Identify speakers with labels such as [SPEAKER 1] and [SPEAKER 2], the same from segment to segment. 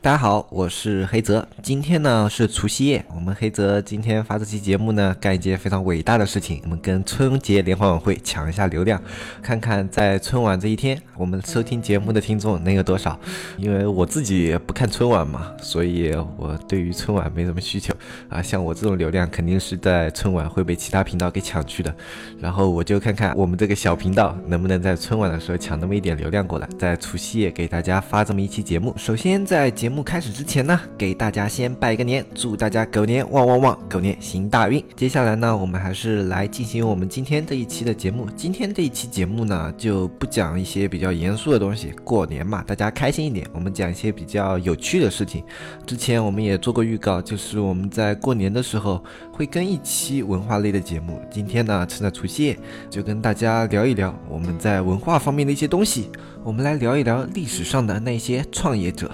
[SPEAKER 1] 大家好，我是黑泽。今天呢是除夕夜，我们黑泽今天发这期节目呢，干一件非常伟大的事情，我们跟春节联欢晚会抢一下流量，看看在春晚这一天，我们收听节目的听众能有多少。因为我自己不看春晚嘛，所以我对于春晚没什么需求啊。像我这种流量，肯定是在春晚会被其他频道给抢去的。然后我就看看我们这个小频道能不能在春晚的时候抢那么一点流量过来，在除夕夜给大家发这么一期节目。首先在节节目开始之前呢，给大家先拜个年，祝大家狗年旺旺旺，狗年行大运。接下来呢，我们还是来进行我们今天这一期的节目。今天这一期节目呢，就不讲一些比较严肃的东西，过年嘛，大家开心一点。我们讲一些比较有趣的事情。之前我们也做过预告，就是我们在过年的时候会跟一期文化类的节目。今天呢，趁着除夕夜，就跟大家聊一聊我们在文化方面的一些东西。我们来聊一聊历史上的那些创业者。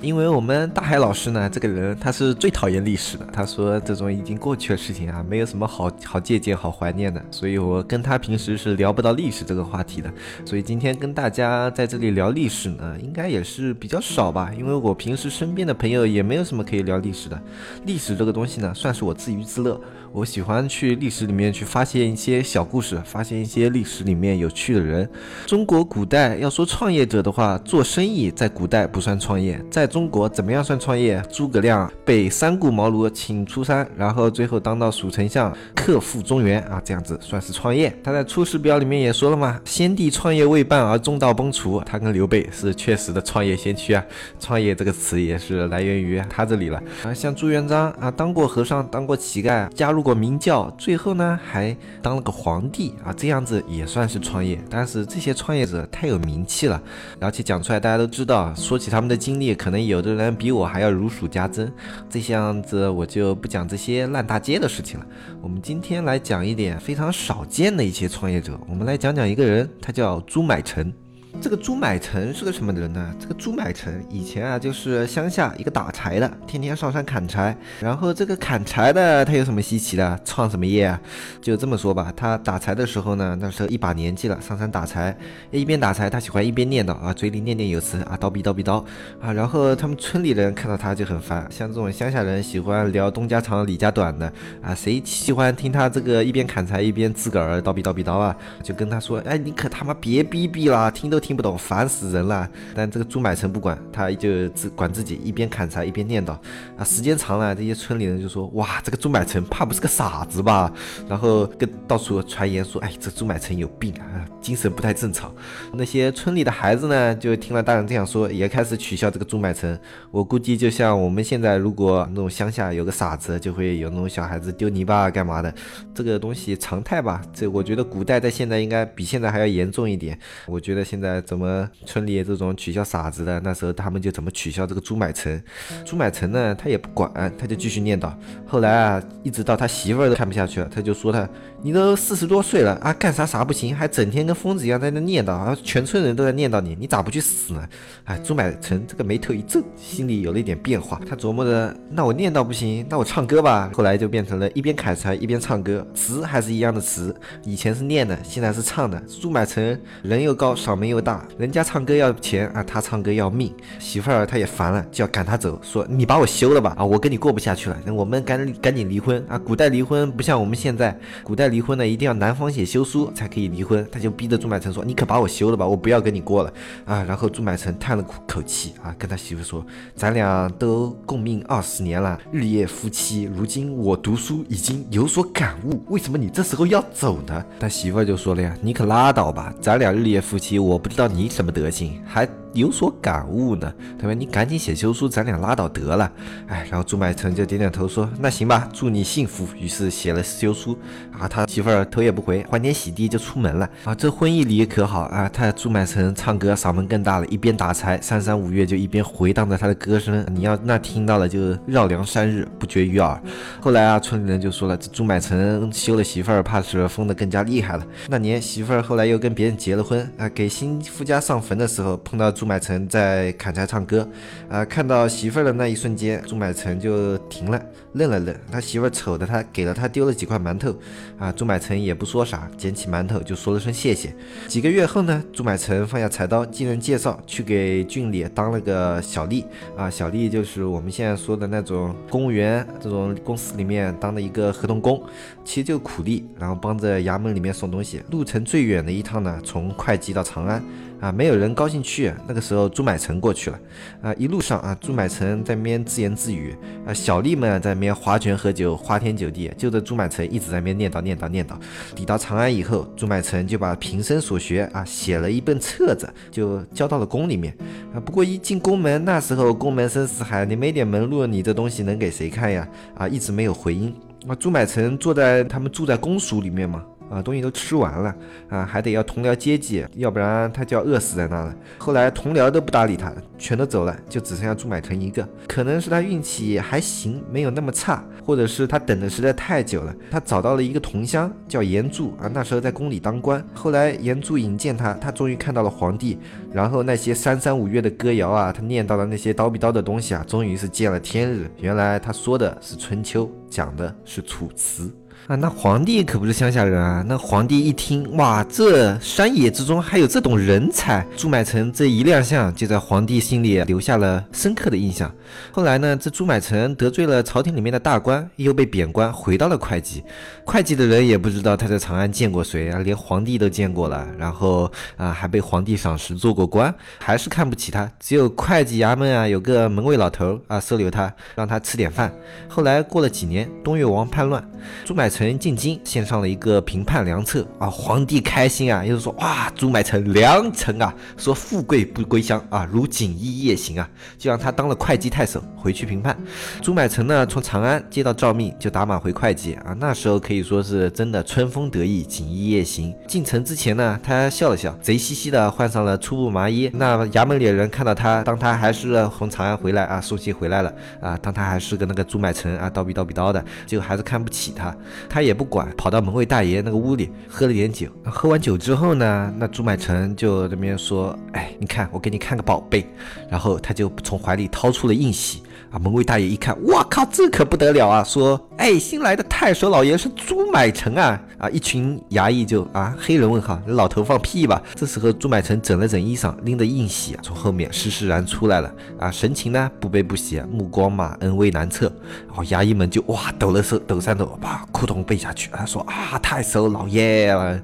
[SPEAKER 1] 因为我们大海老师呢，这个人他是最讨厌历史的。他说这种已经过去的事情啊，没有什么好好借鉴、好怀念的。所以我跟他平时是聊不到历史这个话题的。所以今天跟大家在这里聊历史呢，应该也是比较少吧。因为我平时身边的朋友也没有什么可以聊历史的。历史这个东西呢，算是我自娱自乐。我喜欢去历史里面去发现一些小故事，发现一些历史里面有趣的人。中国古代要说创业者的话，做生意在古代不算创业，在中国怎么样算创业？诸葛亮被三顾茅庐请出山，然后最后当到蜀丞相，克复中原啊，这样子算是创业。他在《出师表》里面也说了嘛，先帝创业？未半而中道崩殂，他跟刘备是确实的创业？先驱啊。创业？这个词也是来源于他这里了啊。像朱元璋啊，当过和尚，当过乞丐，加入。过明教，最后呢还当了个皇帝啊，这样子也算是创业。但是这些创业？者太有名气气了，而且讲出来大家都知道。说起他们的经历，可能有的人比我还要如数家珍。这些样子我就不讲这些烂大街的事情了。我们今天来讲一点非常少见的一些创业者。我们来讲讲一个人，他叫朱买臣。这个朱买臣是个什么人呢？这个朱买臣以前啊，就是乡下一个打柴的，天天上山砍柴。然后这个砍柴的他有什么稀奇的？创什么业啊？就这么说吧，他打柴的时候呢，那时候一把年纪了，上山打柴，一边打柴，他喜欢一边念叨啊，嘴里念念有词啊，叨逼叨逼叨啊。然后他们村里人看到他就很烦，像这种乡下人喜欢聊东家长李家短的啊，谁喜欢听他这个一边砍柴一边自个儿叨逼叨逼叨啊？就跟他说，哎，你可他妈别逼逼了，听都听。听不懂，烦死人了。但这个朱买臣不管，他就自管自己，一边砍柴一边念叨。啊，时间长了，这些村里人就说：哇，这个朱买臣怕不是个傻子吧？然后跟到处传言说：哎，这朱买臣有病啊，精神不太正常。那些村里的孩子呢，就听了大人这样说，也开始取笑这个朱买臣。我估计就像我们现在，如果那种乡下有个傻子，就会有那种小孩子丢泥巴干嘛的，这个东西常态吧。这我觉得古代在现在应该比现在还要严重一点。我觉得现在。怎么村里这种取笑傻子的？那时候他们就怎么取笑这个朱买臣。朱买臣呢，他也不管，他就继续念叨。后来啊，一直到他媳妇儿都看不下去了，他就说他：“你都四十多岁了啊，干啥啥不行，还整天跟疯子一样在那念叨，啊，全村人都在念叨你，你咋不去死呢？”哎，朱买臣这个眉头一皱，心里有了一点变化。他琢磨着：那我念叨不行，那我唱歌吧。后来就变成了一边砍柴一边唱歌，词还是一样的词，以前是念的，现在是唱的。朱买臣人又高，嗓门又大。人家唱歌要钱啊，他唱歌要命。媳妇儿他也烦了，就要赶他走，说你把我休了吧啊，我跟你过不下去了，我们赶赶紧离婚啊。古代离婚不像我们现在，古代离婚呢一定要男方写休书才可以离婚。他就逼着朱买臣说，你可把我休了吧，我不要跟你过了啊。然后朱买臣叹了口口气啊，跟他媳妇说，咱俩都共命二十年了，日夜夫妻。如今我读书已经有所感悟，为什么你这时候要走呢？他媳妇就说了呀，你可拉倒吧，咱俩日夜夫妻，我不。不知道你什么德行，还有所感悟呢？他说？你赶紧写休书，咱俩拉倒得了。哎，然后朱买臣就点点头说：“那行吧，祝你幸福。”于是写了休书啊，他媳妇儿头也不回，欢天喜地就出门了啊。这婚姻礼可好啊？他朱买臣唱歌嗓门更大了，一边打柴，三山五月就一边回荡着他的歌声。你要那听到了就绕梁三日，不绝于耳。后来啊，村里人就说了，这朱买臣休了媳妇儿，怕是疯得更加厉害了。那年媳妇儿后来又跟别人结了婚啊，给新夫家上坟的时候，碰到朱买臣在砍柴唱歌啊，看到媳妇儿的那一瞬间，朱买臣就停了，愣了愣。他媳妇儿瞅着他，给了他丢了几块馒头啊，朱买臣也不说啥，捡起馒头就说了声谢谢。几个月后呢，朱买臣放下柴刀，经人介绍去给郡里当了个小吏啊，小吏就是我们现在说的那种公务员，这种公司里面当的一个合同工，其实就苦力，然后帮着衙门里面送东西。路程最远的一趟呢，从会稽到长安。啊，没有人高兴去。那个时候，朱买臣过去了。啊，一路上啊，朱买臣在那边自言自语。啊，小吏们在那边划拳喝酒，花天酒地。就着朱买臣一直在那边念叨念叨念叨。抵达长安以后，朱买臣就把平生所学啊写了一本册子，就交到了宫里面。啊，不过一进宫门，那时候宫门深似海，你没点门路，你这东西能给谁看呀？啊，一直没有回音。啊，朱买臣坐在他们住在公署里面嘛。啊，东西都吃完了啊，还得要同僚接济，要不然他就要饿死在那了。后来同僚都不搭理他，全都走了，就只剩下朱买臣一个。可能是他运气还行，没有那么差，或者是他等的实在太久了。他找到了一个同乡，叫严柱啊，那时候在宫里当官。后来严柱引荐他，他终于看到了皇帝。然后那些三三五岳的歌谣啊，他念到的那些叨逼叨的东西啊，终于是见了天日。原来他说的是春秋，讲的是楚辞。啊，那皇帝可不是乡下人啊！那皇帝一听，哇，这山野之中还有这种人才！朱买臣这一亮相，就在皇帝心里留下了深刻的印象。后来呢，这朱买臣得罪了朝廷里面的大官，又被贬官，回到了会稽。会稽的人也不知道他在长安见过谁啊，连皇帝都见过了，然后啊，还被皇帝赏识，做过官，还是看不起他。只有会稽衙门啊，有个门卫老头啊，收留他，让他吃点饭。后来过了几年，东越王叛乱，朱买臣。臣进京献上了一个平叛良策啊，皇帝开心啊，又是说哇，朱买臣良臣啊，说富贵不归乡啊，如锦衣夜行啊，就让他当了会稽太守，回去平叛。朱买臣呢，从长安接到诏命，就打马回会稽啊，那时候可以说是真的春风得意，锦衣夜行。进城之前呢，他笑了笑，贼兮兮的换上了粗布麻衣。那衙门里的人看到他，当他还是从长安回来啊，送信回来了啊，当他还是个那个朱买臣啊，叨逼叨逼叨的，就还是看不起他。他也不管，跑到门卫大爷那个屋里喝了点酒。喝完酒之后呢，那朱买臣就这边说：“哎，你看，我给你看个宝贝。”然后他就从怀里掏出了印玺。啊！门卫大爷一看，哇靠，这可不得了啊！说，哎，新来的太守老爷是朱买臣啊！啊，一群衙役就啊，黑人问号，老头放屁吧！这时候朱买臣整了整衣裳，拎着印玺啊，从后面施施然出来了啊，神情呢不悲不喜，目光嘛恩威难测。然后衙役们就哇抖了手，抖三抖，把裤筒背下去。他说啊，太守老爷啊，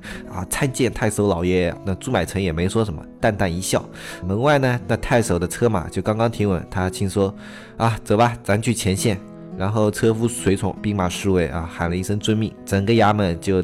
[SPEAKER 1] 参见太守老爷。那朱买臣也没说什么，淡淡一笑。门外呢，那太守的车马就刚刚停稳，他轻说。啊，走吧，咱去前线。然后车夫、随从、兵马、侍卫啊，喊了一声遵命，整个衙门就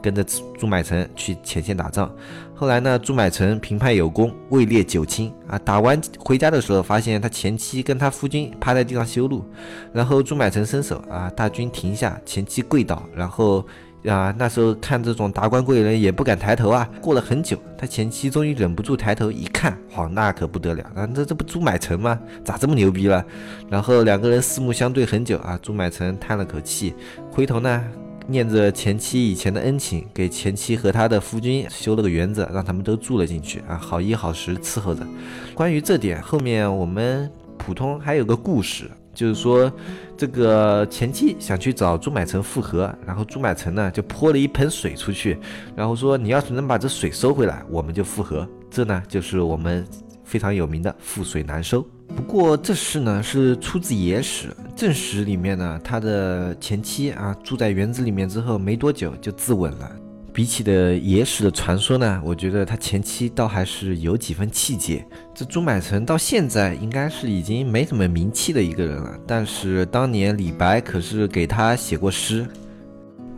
[SPEAKER 1] 跟着朱买臣去前线打仗。后来呢，朱买臣平叛有功，位列九卿啊。打完回家的时候，发现他前妻跟他夫君趴在地上修路。然后朱买臣伸手啊，大军停下，前妻跪倒，然后。啊，那时候看这种达官贵人也不敢抬头啊。过了很久，他前妻终于忍不住抬头一看，哇，那可不得了啊！这这不朱买臣吗？咋这么牛逼了？然后两个人四目相对很久啊。朱买臣叹了口气，回头呢，念着前妻以前的恩情，给前妻和他的夫君修了个园子，让他们都住了进去啊，好衣好食伺候着。关于这点，后面我们普通还有个故事。就是说，这个前妻想去找朱买臣复合，然后朱买臣呢就泼了一盆水出去，然后说你要是能把这水收回来，我们就复合。这呢就是我们非常有名的覆水难收。不过这事呢是出自野史，正史里面呢他的前妻啊住在园子里面之后没多久就自刎了。比起的野史的传说呢，我觉得他前期倒还是有几分气节。这朱买臣到现在应该是已经没什么名气的一个人了，但是当年李白可是给他写过诗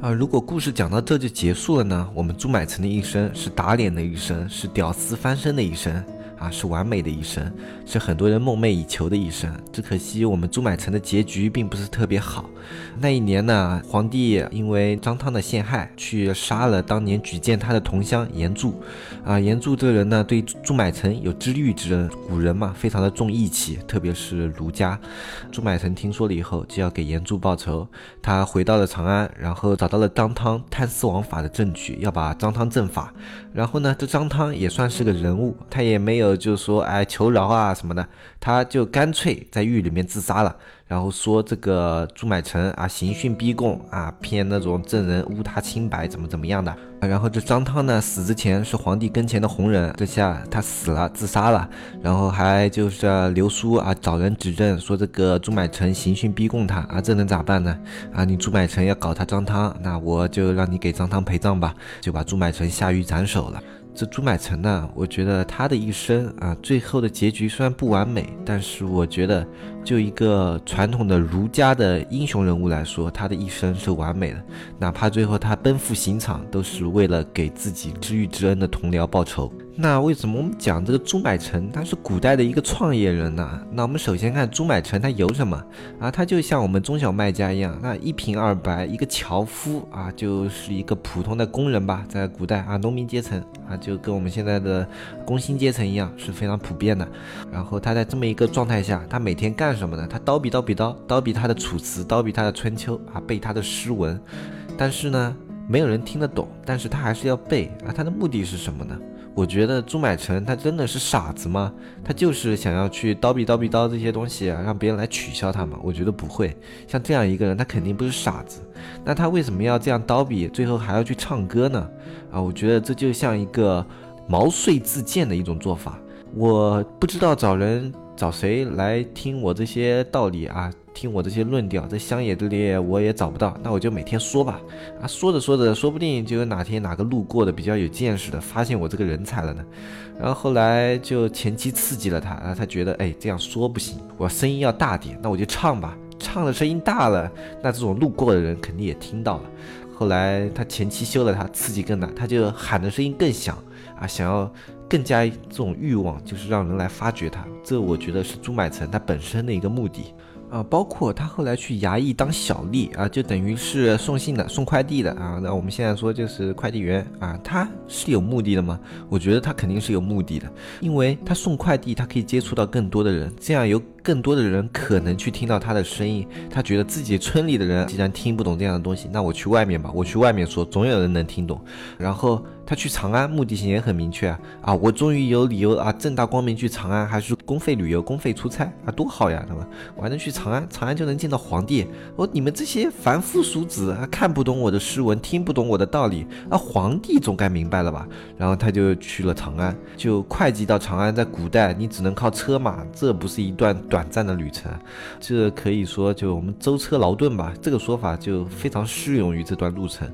[SPEAKER 1] 啊。如果故事讲到这就结束了呢？我们朱买臣的一生是打脸的一生，是屌丝翻身的一生。啊，是完美的一生，是很多人梦寐以求的一生。只可惜我们朱买臣的结局并不是特别好。那一年呢，皇帝因为张汤的陷害，去杀了当年举荐他的同乡严柱。啊，严柱这个人呢，对朱买臣有知遇之恩。古人嘛，非常的重义气，特别是儒家。朱买臣听说了以后，就要给严柱报仇。他回到了长安，然后找到了张汤贪私枉法的证据，要把张汤正法。然后呢，这张汤也算是个人物，他也没有就是说哎求饶啊什么的，他就干脆在狱里面自杀了。然后说这个朱买臣啊，刑讯逼供啊，骗那种证人诬他清白，怎么怎么样的。然后这张汤呢，死之前是皇帝跟前的红人，这下他死了，自杀了。然后还就是留书啊，找人指证说这个朱买臣刑讯逼供他啊，这能咋办呢？啊，你朱买臣要搞他张汤，那我就让你给张汤陪葬吧，就把朱买臣下狱斩首了。这朱买臣呢，我觉得他的一生啊，最后的结局虽然不完美，但是我觉得，就一个传统的儒家的英雄人物来说，他的一生是完美的。哪怕最后他奔赴刑场，都是为了给自己知遇之恩的同僚报仇。那为什么我们讲这个朱买臣他是古代的一个创业人呢？那我们首先看朱买臣他有什么啊？他就像我们中小卖家一样，那一贫二白，一个樵夫啊，就是一个普通的工人吧，在古代啊，农民阶层啊，就跟我们现在的工薪阶层一样，是非常普遍的。然后他在这么一个状态下，他每天干什么呢？他叨笔叨笔叨，叨笔他的楚辞，叨笔他的春秋啊，背他的诗文。但是呢，没有人听得懂，但是他还是要背啊。他的目的是什么呢？我觉得朱买臣他真的是傻子吗？他就是想要去叨笔叨笔叨这些东西啊，让别人来取笑他吗？我觉得不会。像这样一个人，他肯定不是傻子。那他为什么要这样叨笔，最后还要去唱歌呢？啊，我觉得这就像一个毛遂自荐的一种做法。我不知道找人找谁来听我这些道理啊。听我这些论调，在乡野这里我也找不到，那我就每天说吧。啊，说着说着，说不定就有哪天哪个路过的比较有见识的发现我这个人才了呢。然后后来就前期刺激了他，啊，他觉得哎这样说不行，我声音要大点，那我就唱吧。唱的声音大了，那这种路过的人肯定也听到了。后来他前期修了他，刺激更大，他就喊的声音更响啊，想要更加这种欲望，就是让人来发掘他。这我觉得是朱买臣他本身的一个目的。啊，包括他后来去衙役当小吏啊，就等于是送信的、送快递的啊。那我们现在说就是快递员啊，他是有目的的吗？我觉得他肯定是有目的的，因为他送快递，他可以接触到更多的人，这样有更多的人可能去听到他的声音。他觉得自己村里的人既然听不懂这样的东西，那我去外面吧，我去外面说，总有人能听懂。然后。他去长安目的性也很明确啊啊！我终于有理由啊，正大光明去长安，还是公费旅游、公费出差啊，多好呀，对吧？我还能去长安，长安就能见到皇帝。我你们这些凡夫俗子啊，看不懂我的诗文，听不懂我的道理啊，皇帝总该明白了吧？然后他就去了长安，就会稽到长安，在古代你只能靠车马，这不是一段短暂的旅程，这可以说就我们舟车劳顿吧。这个说法就非常适用于这段路程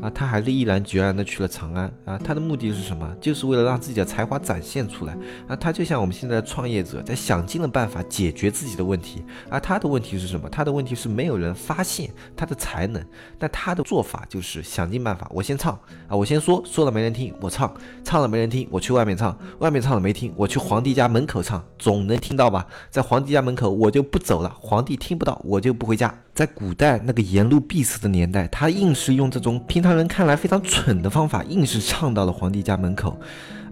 [SPEAKER 1] 啊。他还是毅然决然的去了长安。啊，他的目的是什么？就是为了让自己的才华展现出来。啊，他就像我们现在的创业者，在想尽了办法解决自己的问题。而他的问题是什么？他的问题是没有人发现他的才能。那他的做法就是想尽办法，我先唱啊，我先说，说了没人听，我唱，唱了没人听，我去外面唱，外面唱了没听，我去皇帝家门口唱，总能听到吧？在皇帝家门口，我就不走了，皇帝听不到，我就不回家。在古代那个沿路必死的年代，他硬是用这种平常人看来非常蠢的方法，硬是唱到了皇帝家门口。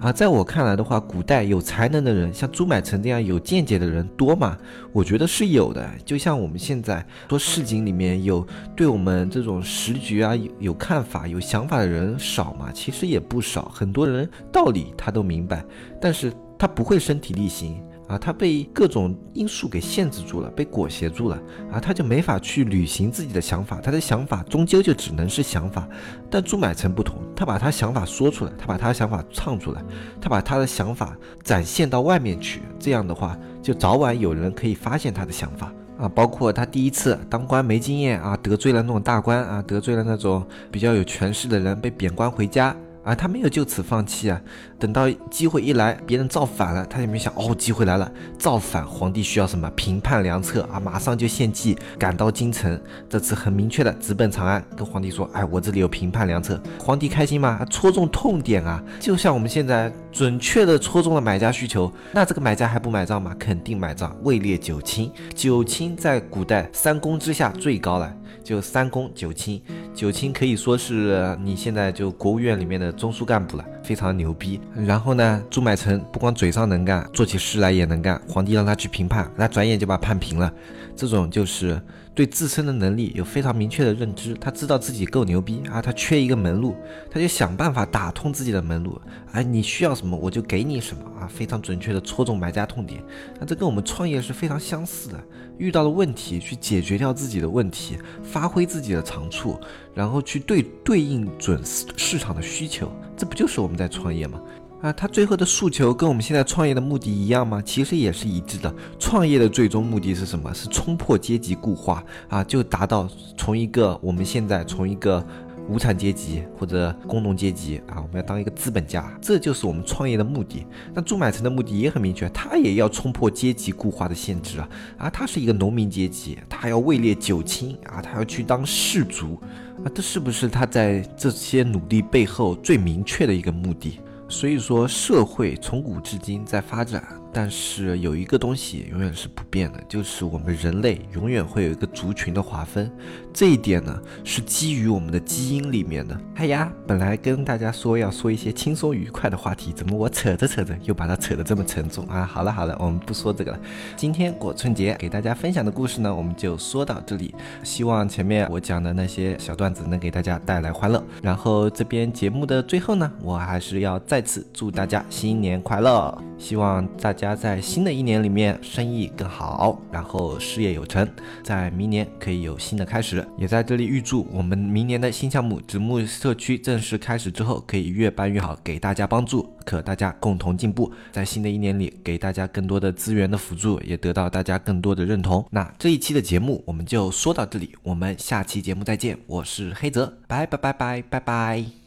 [SPEAKER 1] 啊，在我看来的话，古代有才能的人，像朱买臣这样有见解的人多吗？我觉得是有的。就像我们现在说市井里面有对我们这种时局啊有有看法、有想法的人少吗？其实也不少。很多人道理他都明白，但是他不会身体力行。啊，他被各种因素给限制住了，被裹挟住了啊，他就没法去履行自己的想法，他的想法终究就只能是想法。但朱买臣不同，他把他想法说出来，他把他的想法唱出来，他把他的想法展现到外面去，这样的话，就早晚有人可以发现他的想法啊。包括他第一次当官没经验啊，得罪了那种大官啊，得罪了那种比较有权势的人，被贬官回家。啊，他没有就此放弃啊。等到机会一来，别人造反了，他也没想哦，机会来了，造反，皇帝需要什么评判良策啊，马上就献计赶到京城。这次很明确的直奔长安，跟皇帝说，哎，我这里有评判良策。皇帝开心吗？戳中痛点啊，就像我们现在准确的戳中了买家需求，那这个买家还不买账吗？肯定买账。位列九卿，九卿在古代三公之下最高了。就三公九卿，九卿可以说是你现在就国务院里面的中枢干部了，非常牛逼。然后呢，朱买臣不光嘴上能干，做起事来也能干。皇帝让他去评判，他转眼就把判平了。这种就是对自身的能力有非常明确的认知，他知道自己够牛逼啊，他缺一个门路，他就想办法打通自己的门路。哎，你需要什么我就给你什么啊，非常准确的戳中买家痛点。那这跟我们创业是非常相似的，遇到了问题去解决掉自己的问题，发挥自己的长处，然后去对对应准市场的需求，这不就是我们在创业吗？啊，他最后的诉求跟我们现在创业的目的一样吗？其实也是一致的。创业的最终目的是什么？是冲破阶级固化啊，就达到从一个我们现在从一个无产阶级或者工农阶级啊，我们要当一个资本家，这就是我们创业的目的。那朱买臣的目的也很明确，他也要冲破阶级固化的限制啊啊，他是一个农民阶级，他要位列九卿啊，他要去当士族啊，这是不是他在这些努力背后最明确的一个目的？所以说，社会从古至今在发展。但是有一个东西永远是不变的，就是我们人类永远会有一个族群的划分，这一点呢是基于我们的基因里面的。哎呀，本来跟大家说要说一些轻松愉快的话题，怎么我扯着扯着又把它扯得这么沉重啊？好了好了，我们不说这个了。今天过春节给大家分享的故事呢，我们就说到这里。希望前面我讲的那些小段子能给大家带来欢乐。然后这边节目的最后呢，我还是要再次祝大家新年快乐，希望大家。家在新的一年里面生意更好，然后事业有成，在明年可以有新的开始。也在这里预祝我们明年的新项目子木社区正式开始之后，可以越办越好，给大家帮助，可大家共同进步。在新的一年里，给大家更多的资源的辅助，也得到大家更多的认同。那这一期的节目我们就说到这里，我们下期节目再见。我是黑泽，拜拜拜拜拜拜。